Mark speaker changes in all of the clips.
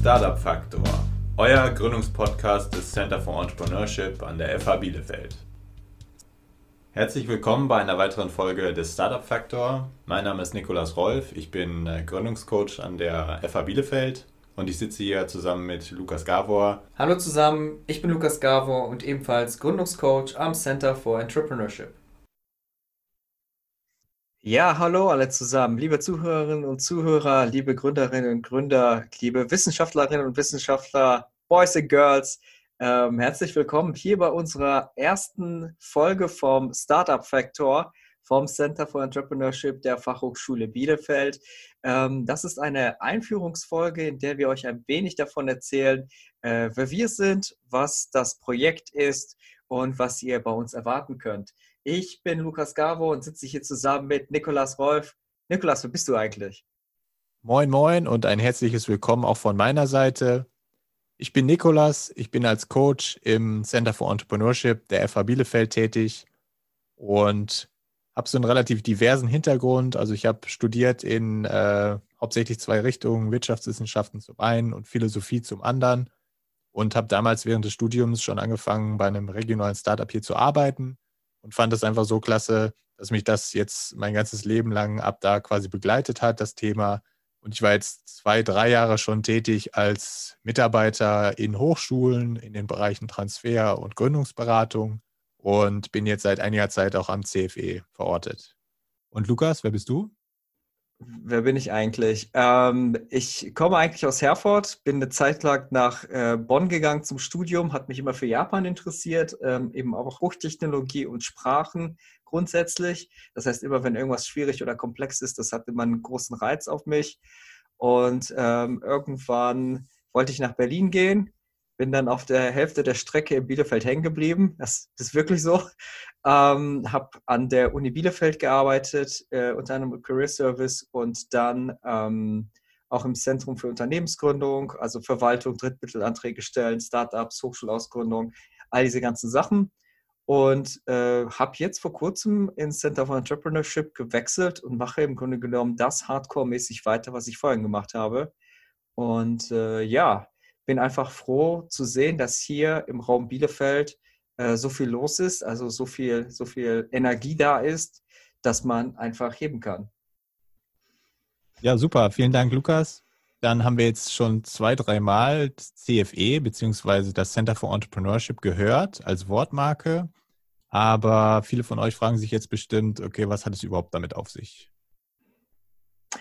Speaker 1: Startup Faktor, euer Gründungspodcast des Center for Entrepreneurship an der FH Bielefeld. Herzlich willkommen bei einer weiteren Folge des Startup Faktor. Mein Name ist Nikolas Rolf, ich bin äh, Gründungscoach an der FH Bielefeld und ich sitze hier zusammen mit Lukas Gavor.
Speaker 2: Hallo zusammen, ich bin Lukas Gavor und ebenfalls Gründungscoach am Center for Entrepreneurship.
Speaker 3: Ja, hallo alle zusammen, liebe Zuhörerinnen und Zuhörer, liebe Gründerinnen und Gründer, liebe Wissenschaftlerinnen und Wissenschaftler, Boys and Girls. Ähm, herzlich willkommen hier bei unserer ersten Folge vom Startup Factor vom Center for Entrepreneurship der Fachhochschule Bielefeld. Ähm, das ist eine Einführungsfolge, in der wir euch ein wenig davon erzählen, äh, wer wir sind, was das Projekt ist und was ihr bei uns erwarten könnt. Ich bin Lukas Gavo und sitze hier zusammen mit Nikolas Rolf. Nikolas, wer bist du eigentlich?
Speaker 4: Moin, moin und ein herzliches Willkommen auch von meiner Seite. Ich bin Nikolas, ich bin als Coach im Center for Entrepreneurship der FH Bielefeld tätig und habe so einen relativ diversen Hintergrund. Also ich habe studiert in äh, hauptsächlich zwei Richtungen, Wirtschaftswissenschaften zum einen und Philosophie zum anderen und habe damals während des Studiums schon angefangen, bei einem regionalen Startup hier zu arbeiten und fand es einfach so klasse, dass mich das jetzt mein ganzes Leben lang ab da quasi begleitet hat, das Thema. Und ich war jetzt zwei, drei Jahre schon tätig als Mitarbeiter in Hochschulen in den Bereichen Transfer und Gründungsberatung und bin jetzt seit einiger Zeit auch am CFE verortet. Und Lukas, wer bist du?
Speaker 3: Wer bin ich eigentlich? Ähm, ich komme eigentlich aus Herford, bin eine Zeit lang nach äh, Bonn gegangen zum Studium, hat mich immer für Japan interessiert, ähm, eben auch Hochtechnologie und Sprachen grundsätzlich. Das heißt, immer wenn irgendwas schwierig oder komplex ist, das hat immer einen großen Reiz auf mich. Und ähm, irgendwann wollte ich nach Berlin gehen, bin dann auf der Hälfte der Strecke in Bielefeld hängen geblieben. Das, ist wirklich so. Ähm, habe an der Uni Bielefeld gearbeitet, äh, unter anderem Career Service und dann ähm, auch im Zentrum für Unternehmensgründung, also Verwaltung, Drittmittelanträge stellen, Startups, Hochschulausgründung, all diese ganzen Sachen. Und äh, habe jetzt vor kurzem ins Center for Entrepreneurship gewechselt und mache im Grunde genommen das Hardcore-mäßig weiter, was ich vorhin gemacht habe. Und äh, ja, bin einfach froh zu sehen, dass hier im Raum Bielefeld äh, so viel los ist, also so viel, so viel Energie da ist, dass man einfach heben kann.
Speaker 4: Ja, super. Vielen Dank, Lukas. Dann haben wir jetzt schon zwei, dreimal CFE bzw. das Center for Entrepreneurship gehört als Wortmarke. Aber viele von euch fragen sich jetzt bestimmt, okay, was hat es überhaupt damit auf sich?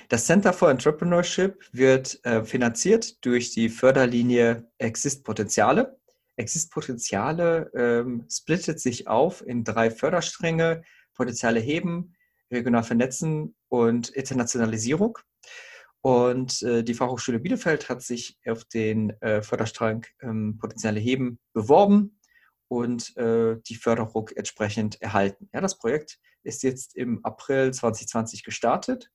Speaker 3: Das Center for Entrepreneurship wird äh, finanziert durch die Förderlinie Exist Potenziale. Exist Potenziale ähm, splittet sich auf in drei Förderstränge: Potenziale heben, regional vernetzen und Internationalisierung. Und äh, die Fachhochschule Bielefeld hat sich auf den äh, Förderstrang ähm, Potenziale heben beworben und äh, die Förderung entsprechend erhalten. Ja, das Projekt ist jetzt im April 2020 gestartet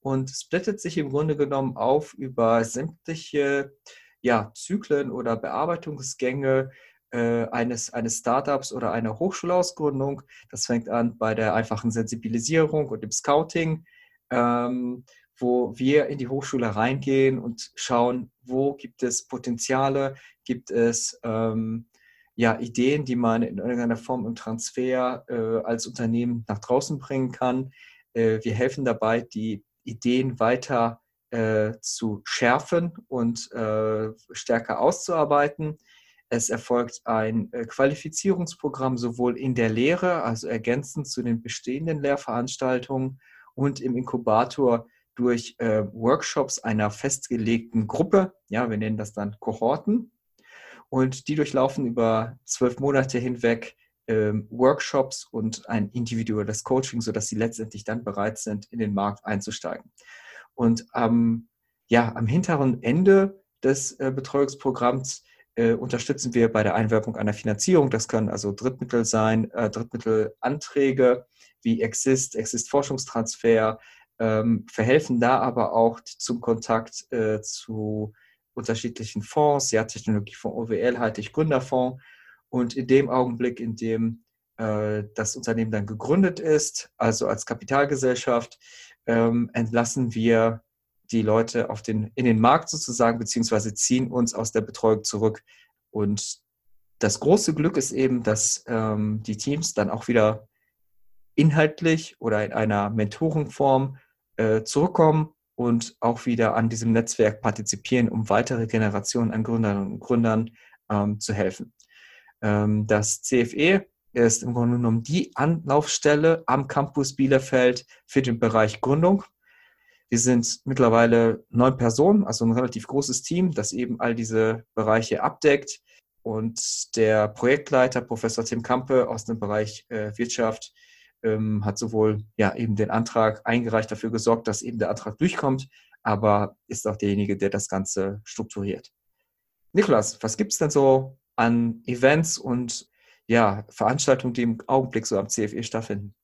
Speaker 3: und splittet sich im Grunde genommen auf über sämtliche ja, Zyklen oder Bearbeitungsgänge äh, eines, eines Startups oder einer Hochschulausgründung. Das fängt an bei der einfachen Sensibilisierung und dem Scouting, ähm, wo wir in die Hochschule reingehen und schauen, wo gibt es Potenziale, gibt es ähm, ja, Ideen, die man in irgendeiner Form im Transfer äh, als Unternehmen nach draußen bringen kann. Äh, wir helfen dabei, die Ideen weiter äh, zu schärfen und äh, stärker auszuarbeiten. Es erfolgt ein äh, Qualifizierungsprogramm sowohl in der Lehre, also ergänzend zu den bestehenden Lehrveranstaltungen und im Inkubator durch äh, Workshops einer festgelegten Gruppe. Ja, wir nennen das dann Kohorten. Und die durchlaufen über zwölf Monate hinweg Workshops und ein individuelles Coaching, sodass sie letztendlich dann bereit sind, in den Markt einzusteigen. Und ähm, ja, am hinteren Ende des äh, Betreuungsprogramms äh, unterstützen wir bei der Einwerbung einer Finanzierung. Das können also Drittmittel sein, äh, Drittmittelanträge wie Exist, Exist Forschungstransfer, ähm, verhelfen da aber auch zum Kontakt äh, zu unterschiedlichen Fonds, ja, Technologiefonds, OWL, halte ich Gründerfonds und in dem Augenblick, in dem äh, das Unternehmen dann gegründet ist, also als Kapitalgesellschaft, ähm, entlassen wir die Leute auf den, in den Markt sozusagen, beziehungsweise ziehen uns aus der Betreuung zurück. Und das große Glück ist eben, dass ähm, die Teams dann auch wieder inhaltlich oder in einer Mentorenform äh, zurückkommen und auch wieder an diesem Netzwerk partizipieren, um weitere Generationen an Gründern und Gründern ähm, zu helfen. Ähm, das CFE ist im Grunde genommen die Anlaufstelle am Campus Bielefeld für den Bereich Gründung. Wir sind mittlerweile neun Personen, also ein relativ großes Team, das eben all diese Bereiche abdeckt. Und der Projektleiter, Professor Tim Kampe aus dem Bereich äh, Wirtschaft, ähm, hat sowohl ja eben den Antrag eingereicht, dafür gesorgt, dass eben der Antrag durchkommt, aber ist auch derjenige, der das Ganze strukturiert. Nikolas, was gibt es denn so an Events und ja, Veranstaltungen, die im Augenblick so am CFE stattfinden?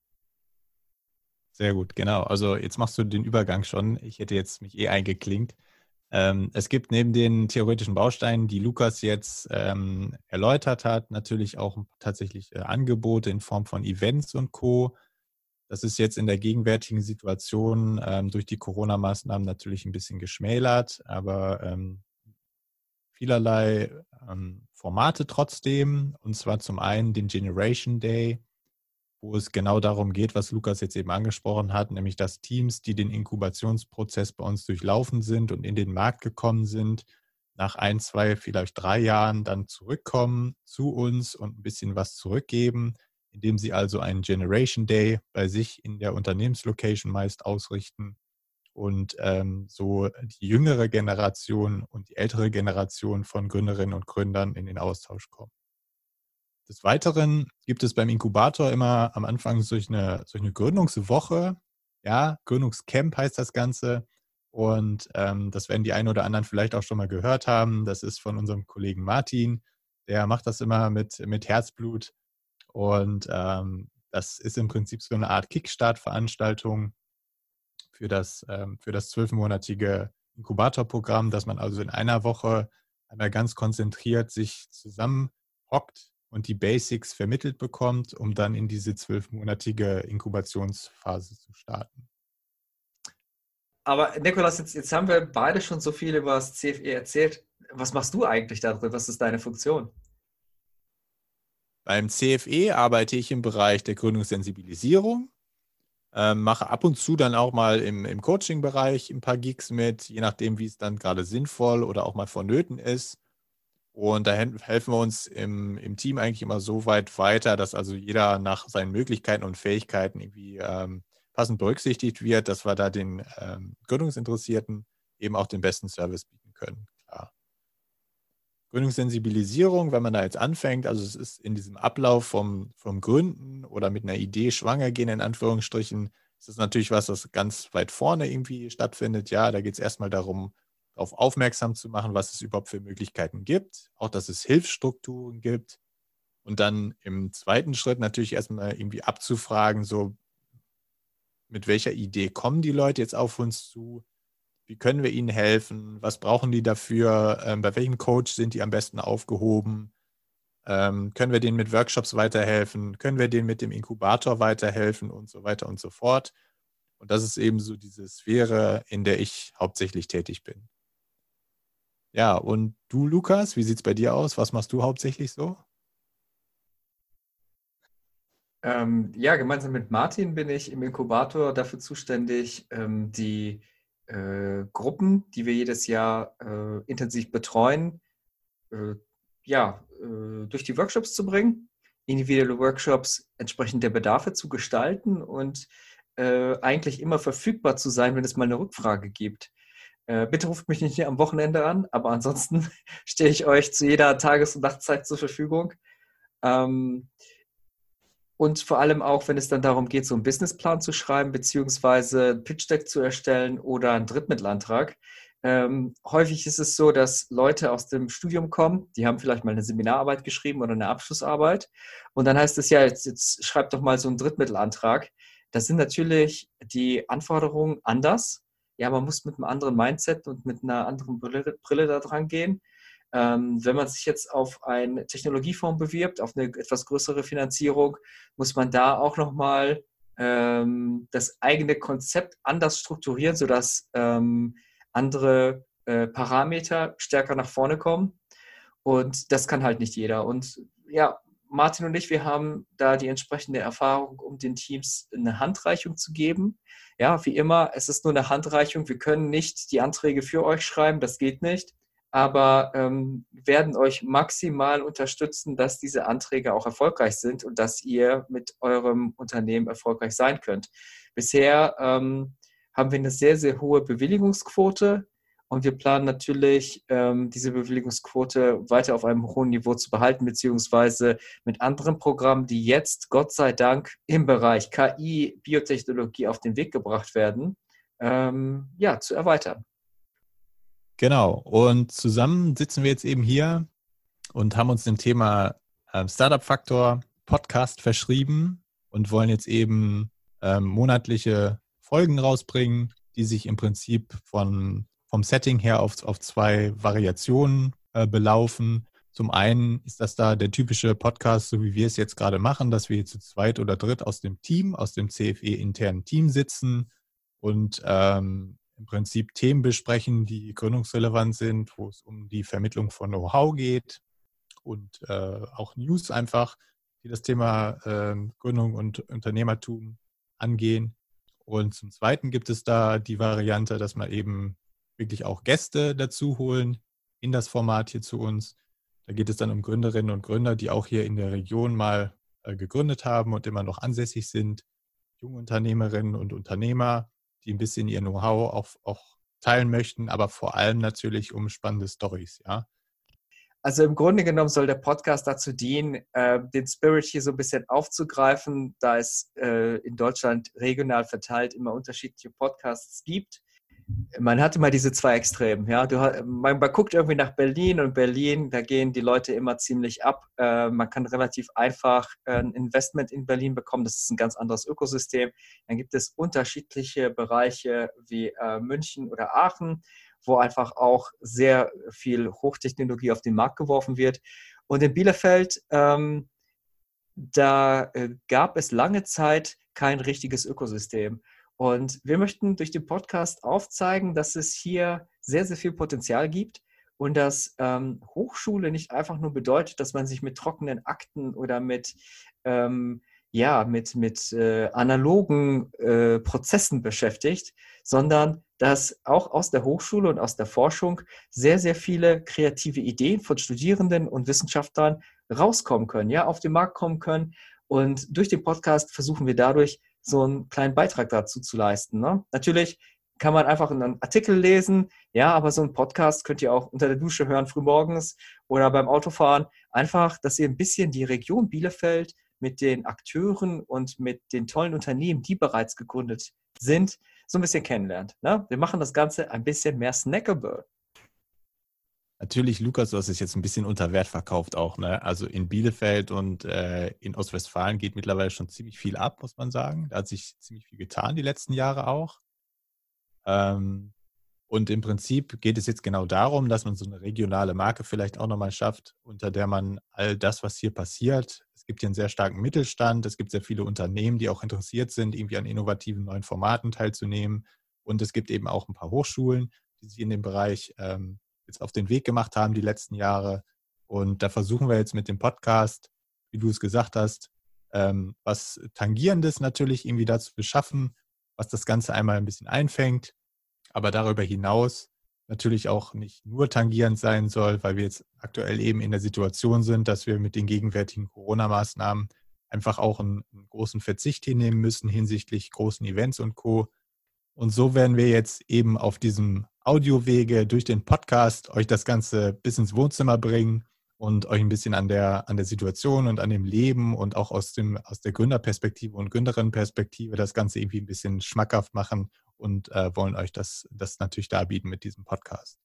Speaker 4: Sehr gut, genau. Also jetzt machst du den Übergang schon. Ich hätte jetzt mich eh eingeklinkt. Ähm, es gibt neben den theoretischen Bausteinen, die Lukas jetzt ähm, erläutert hat, natürlich auch tatsächlich äh, Angebote in Form von Events und Co. Das ist jetzt in der gegenwärtigen Situation ähm, durch die Corona-Maßnahmen natürlich ein bisschen geschmälert, aber ähm, vielerlei ähm, Formate trotzdem. Und zwar zum einen den Generation Day, wo es genau darum geht, was Lukas jetzt eben angesprochen hat, nämlich dass Teams, die den Inkubationsprozess bei uns durchlaufen sind und in den Markt gekommen sind, nach ein, zwei, vielleicht drei Jahren dann zurückkommen zu uns und ein bisschen was zurückgeben, indem sie also einen Generation Day bei sich in der Unternehmenslocation meist ausrichten und ähm, so die jüngere Generation und die ältere Generation von Gründerinnen und Gründern in den Austausch kommen. Des Weiteren gibt es beim Inkubator immer am Anfang solch eine, solch eine Gründungswoche. Ja, Gründungscamp heißt das Ganze. Und ähm, das werden die einen oder anderen vielleicht auch schon mal gehört haben. Das ist von unserem Kollegen Martin. Der macht das immer mit, mit Herzblut. Und ähm, das ist im Prinzip so eine Art Kickstart-Veranstaltung für das, ähm, für das zwölfmonatige Inkubatorprogramm, dass man also in einer Woche einmal ganz konzentriert sich zusammenhockt und die Basics vermittelt bekommt, um dann in diese zwölfmonatige Inkubationsphase zu starten.
Speaker 3: Aber Nikolas, jetzt, jetzt haben wir beide schon so viel über das CFE erzählt. Was machst du eigentlich da drin? Was ist deine Funktion?
Speaker 4: Beim CFE arbeite ich im Bereich der Gründungssensibilisierung, äh, mache ab und zu dann auch mal im, im Coaching-Bereich ein paar Gigs mit, je nachdem, wie es dann gerade sinnvoll oder auch mal vonnöten ist. Und da helfen wir uns im, im Team eigentlich immer so weit weiter, dass also jeder nach seinen Möglichkeiten und Fähigkeiten irgendwie ähm, passend berücksichtigt wird, dass wir da den ähm, Gründungsinteressierten eben auch den besten Service bieten können. Gründungssensibilisierung, wenn man da jetzt anfängt, also es ist in diesem Ablauf vom, vom Gründen oder mit einer Idee schwanger gehen, in Anführungsstrichen, ist das natürlich was, das ganz weit vorne irgendwie stattfindet. Ja, da geht es erstmal darum, darauf aufmerksam zu machen, was es überhaupt für Möglichkeiten gibt, auch dass es Hilfsstrukturen gibt. Und dann im zweiten Schritt natürlich erstmal irgendwie abzufragen, so mit welcher Idee kommen die Leute jetzt auf uns zu, wie können wir ihnen helfen, was brauchen die dafür, ähm, bei welchem Coach sind die am besten aufgehoben, ähm, können wir denen mit Workshops weiterhelfen, können wir denen mit dem Inkubator weiterhelfen und so weiter und so fort. Und das ist eben so diese Sphäre, in der ich hauptsächlich tätig bin. Ja, und du, Lukas, wie sieht es bei dir aus? Was machst du hauptsächlich so?
Speaker 3: Ähm, ja, gemeinsam mit Martin bin ich im Inkubator dafür zuständig, ähm, die äh, Gruppen, die wir jedes Jahr äh, intensiv betreuen, äh, ja, äh, durch die Workshops zu bringen, individuelle Workshops entsprechend der Bedarfe zu gestalten und äh, eigentlich immer verfügbar zu sein, wenn es mal eine Rückfrage gibt. Bitte ruft mich nicht am Wochenende an, aber ansonsten stehe ich euch zu jeder Tages- und Nachtzeit zur Verfügung. Ähm, und vor allem auch, wenn es dann darum geht, so einen Businessplan zu schreiben, beziehungsweise ein Pitch-Deck zu erstellen oder einen Drittmittelantrag. Ähm, häufig ist es so, dass Leute aus dem Studium kommen, die haben vielleicht mal eine Seminararbeit geschrieben oder eine Abschlussarbeit. Und dann heißt es ja, jetzt, jetzt schreibt doch mal so einen Drittmittelantrag. Da sind natürlich die Anforderungen anders ja, man muss mit einem anderen Mindset und mit einer anderen Brille, Brille da dran gehen. Ähm, wenn man sich jetzt auf einen Technologiefonds bewirbt, auf eine etwas größere Finanzierung, muss man da auch nochmal ähm, das eigene Konzept anders strukturieren, sodass ähm, andere äh, Parameter stärker nach vorne kommen. Und das kann halt nicht jeder. Und ja, Martin und ich, wir haben da die entsprechende Erfahrung, um den Teams eine Handreichung zu geben. Ja, wie immer, es ist nur eine Handreichung. Wir können nicht die Anträge für euch schreiben, das geht nicht. Aber ähm, werden euch maximal unterstützen, dass diese Anträge auch erfolgreich sind und dass ihr mit eurem Unternehmen erfolgreich sein könnt. Bisher ähm, haben wir eine sehr, sehr hohe Bewilligungsquote. Und wir planen natürlich, ähm, diese Bewilligungsquote weiter auf einem hohen Niveau zu behalten, beziehungsweise mit anderen Programmen, die jetzt, Gott sei Dank, im Bereich KI, Biotechnologie auf den Weg gebracht werden, ähm, ja, zu erweitern.
Speaker 4: Genau. Und zusammen sitzen wir jetzt eben hier und haben uns dem Thema ähm, Startup Faktor Podcast verschrieben und wollen jetzt eben ähm, monatliche Folgen rausbringen, die sich im Prinzip von vom Setting her auf, auf zwei Variationen äh, belaufen. Zum einen ist das da der typische Podcast, so wie wir es jetzt gerade machen, dass wir zu zweit oder dritt aus dem Team, aus dem CFE-internen Team sitzen und ähm, im Prinzip Themen besprechen, die gründungsrelevant sind, wo es um die Vermittlung von Know-how geht und äh, auch News einfach, die das Thema äh, Gründung und Unternehmertum angehen. Und zum Zweiten gibt es da die Variante, dass man eben wirklich auch Gäste dazu holen in das Format hier zu uns. Da geht es dann um Gründerinnen und Gründer, die auch hier in der Region mal äh, gegründet haben und immer noch ansässig sind. Junge Unternehmerinnen und Unternehmer, die ein bisschen ihr Know-how auch, auch teilen möchten, aber vor allem natürlich um spannende Stories, ja.
Speaker 3: Also im Grunde genommen soll der Podcast dazu dienen, äh, den Spirit hier so ein bisschen aufzugreifen, da es äh, in Deutschland regional verteilt immer unterschiedliche Podcasts gibt man hat immer diese zwei Extremen. Ja? Du, man, man, guckt irgendwie nach Berlin und Berlin, da gehen die Leute immer ziemlich ab. Äh, man kann relativ einfach äh, ein Investment in Berlin bekommen. Das ist ein ganz anderes Ökosystem. Dann gibt es unterschiedliche Bereiche wie äh, München oder Aachen, wo einfach auch sehr viel Hochtechnologie auf den Markt geworfen wird. Und in Bielefeld, ähm, da äh, gab es lange Zeit kein richtiges Ökosystem. Und wir möchten durch den Podcast aufzeigen, dass es hier sehr, sehr viel Potenzial gibt und dass ähm, Hochschule nicht einfach nur bedeutet, dass man sich mit trockenen Akten oder mit, ähm, ja, mit, mit äh, analogen äh, Prozessen beschäftigt, sondern dass auch aus der Hochschule und aus der Forschung sehr, sehr viele kreative Ideen von Studierenden und Wissenschaftlern rauskommen können, ja, auf den Markt kommen können. Und durch den Podcast versuchen wir dadurch, so einen kleinen Beitrag dazu zu leisten. Ne? Natürlich kann man einfach einen Artikel lesen, ja, aber so einen Podcast könnt ihr auch unter der Dusche hören, frühmorgens oder beim Autofahren. Einfach, dass ihr ein bisschen die Region Bielefeld mit den Akteuren und mit den tollen Unternehmen, die bereits gegründet sind, so ein bisschen kennenlernt. Ne? Wir machen das Ganze ein bisschen mehr snackable.
Speaker 4: Natürlich, Lukas, du hast es jetzt ein bisschen unter Wert verkauft auch. Ne? Also in Bielefeld und äh, in Ostwestfalen geht mittlerweile schon ziemlich viel ab, muss man sagen. Da hat sich ziemlich viel getan die letzten Jahre auch. Ähm, und im Prinzip geht es jetzt genau darum, dass man so eine regionale Marke vielleicht auch nochmal schafft, unter der man all das, was hier passiert, es gibt hier einen sehr starken Mittelstand, es gibt sehr viele Unternehmen, die auch interessiert sind, irgendwie an innovativen neuen Formaten teilzunehmen. Und es gibt eben auch ein paar Hochschulen, die sich in dem Bereich ähm, jetzt auf den Weg gemacht haben die letzten Jahre. Und da versuchen wir jetzt mit dem Podcast, wie du es gesagt hast, ähm, was Tangierendes natürlich irgendwie dazu beschaffen, was das Ganze einmal ein bisschen einfängt, aber darüber hinaus natürlich auch nicht nur tangierend sein soll, weil wir jetzt aktuell eben in der Situation sind, dass wir mit den gegenwärtigen Corona-Maßnahmen einfach auch einen, einen, großen Verzicht hinnehmen müssen hinsichtlich großen Events und Co. Und so werden wir jetzt eben auf diesem Audiowege durch den Podcast euch das Ganze bis ins Wohnzimmer bringen und euch ein bisschen an der, an der Situation und an dem Leben und auch aus, dem, aus der Gründerperspektive und Gründerinnenperspektive das Ganze irgendwie ein bisschen schmackhaft machen und äh, wollen euch das, das natürlich darbieten mit diesem Podcast.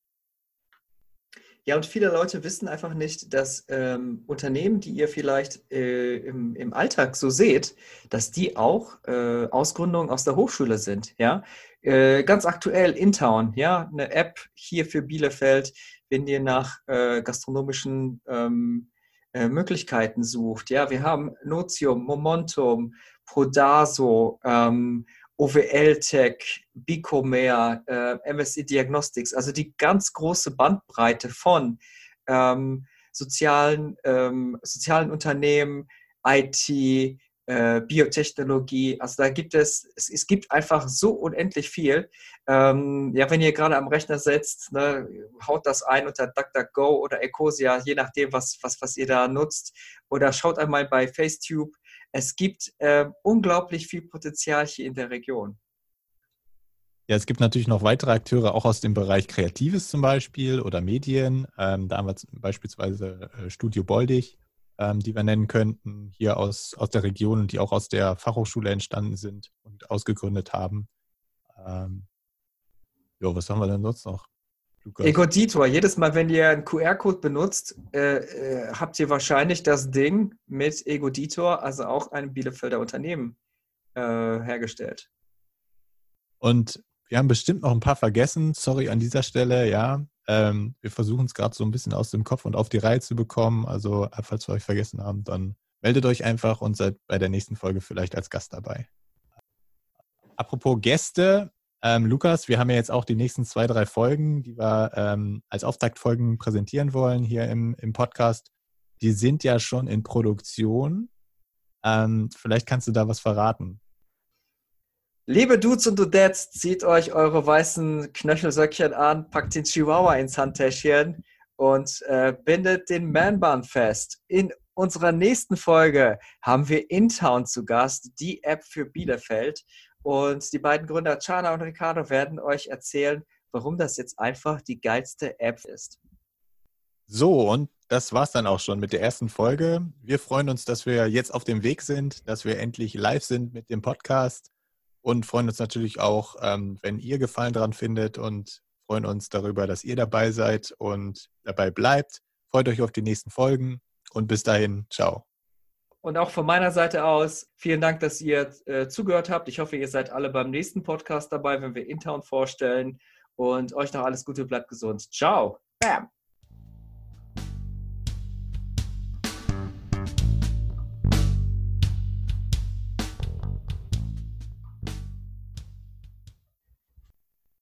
Speaker 3: Ja, und viele Leute wissen einfach nicht, dass ähm, Unternehmen, die ihr vielleicht äh, im, im Alltag so seht, dass die auch äh, Ausgründungen aus der Hochschule sind. Ja, äh, ganz aktuell InTown, ja, eine App hier für Bielefeld, wenn ihr nach äh, gastronomischen ähm, äh, Möglichkeiten sucht. Ja, wir haben Notium, Momentum, Prodaso ähm, OWL-Tech, Bicomare, äh, MSI Diagnostics, also die ganz große Bandbreite von ähm, sozialen, ähm, sozialen Unternehmen, IT, äh, Biotechnologie. Also da gibt es, es, es gibt einfach so unendlich viel. Ähm, ja, wenn ihr gerade am Rechner sitzt, ne, haut das ein unter DuckDuckGo oder Ecosia, je nachdem, was, was, was ihr da nutzt. Oder schaut einmal bei Facetube. Es gibt äh, unglaublich viel Potenzial hier in der Region.
Speaker 4: Ja, es gibt natürlich noch weitere Akteure, auch aus dem Bereich Kreatives zum Beispiel oder Medien. Ähm, da haben wir beispielsweise äh, Studio Boldig, ähm, die wir nennen könnten, hier aus, aus der Region und die auch aus der Fachhochschule entstanden sind und ausgegründet haben. Ähm, jo, was haben wir denn sonst noch?
Speaker 3: Lukas? Egoditor. Jedes Mal, wenn ihr einen QR-Code benutzt, äh, äh, habt ihr wahrscheinlich das Ding mit Egoditor, also auch einem Bielefelder Unternehmen, äh, hergestellt.
Speaker 4: Und wir haben bestimmt noch ein paar vergessen. Sorry an dieser Stelle, ja. Ähm, wir versuchen es gerade so ein bisschen aus dem Kopf und auf die Reihe zu bekommen. Also, äh, falls wir euch vergessen haben, dann meldet euch einfach und seid bei der nächsten Folge vielleicht als Gast dabei. Apropos Gäste, ähm, Lukas, wir haben ja jetzt auch die nächsten zwei, drei Folgen, die wir ähm, als Auftaktfolgen präsentieren wollen hier im, im Podcast. Die sind ja schon in Produktion. Ähm, vielleicht kannst du da was verraten.
Speaker 3: Liebe Dudes und Dudettes, zieht euch eure weißen Knöchelsöckchen an, packt den Chihuahua ins Handtäschchen und äh, bindet den Man-Bun fest. In unserer nächsten Folge haben wir InTown zu Gast, die App für Bielefeld. Und die beiden Gründer Chana und Ricardo werden euch erzählen, warum das jetzt einfach die geilste App ist.
Speaker 4: So, und das war's dann auch schon mit der ersten Folge. Wir freuen uns, dass wir jetzt auf dem Weg sind, dass wir endlich live sind mit dem Podcast und freuen uns natürlich auch, ähm, wenn ihr Gefallen daran findet und freuen uns darüber, dass ihr dabei seid und dabei bleibt. Freut euch auf die nächsten Folgen und bis dahin, ciao.
Speaker 3: Und auch von meiner Seite aus, vielen Dank, dass ihr äh, zugehört habt. Ich hoffe, ihr seid alle beim nächsten Podcast dabei, wenn wir Intown vorstellen. Und euch noch alles Gute, bleibt gesund. Ciao. Bam.